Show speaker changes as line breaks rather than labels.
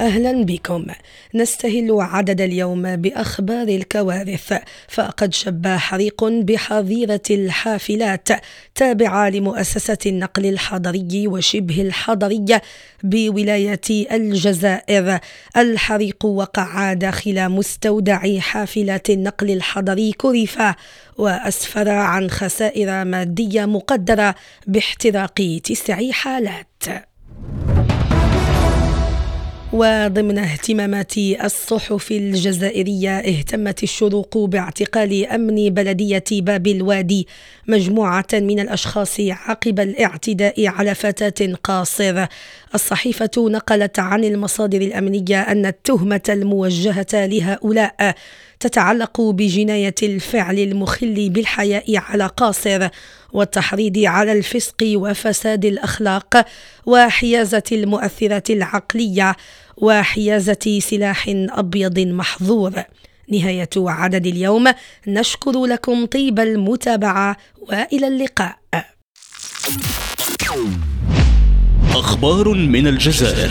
أهلا بكم. نستهل عدد اليوم بأخبار الكوارث. فقد شب حريق بحظيرة الحافلات. تابعة لمؤسسة النقل الحضري وشبه الحضري بولاية الجزائر. الحريق وقع داخل مستودع حافلات النقل الحضري كرفة وأسفر عن خسائر مادية مقدرة باحتراق تسع حالات. وضمن اهتمامات الصحف الجزائرية اهتمت الشروق باعتقال أمن بلدية باب الوادي مجموعة من الأشخاص عقب الاعتداء على فتاة قاصر. الصحيفة نقلت عن المصادر الأمنية أن التهمة الموجهة لهؤلاء تتعلق بجناية الفعل المخل بالحياء على قاصر والتحريض على الفسق وفساد الأخلاق وحيازة المؤثرات العقلية وحيازة سلاح أبيض محظور. نهاية عدد اليوم. نشكر لكم طيب المتابعة وإلى اللقاء.
أخبار من الجزائر.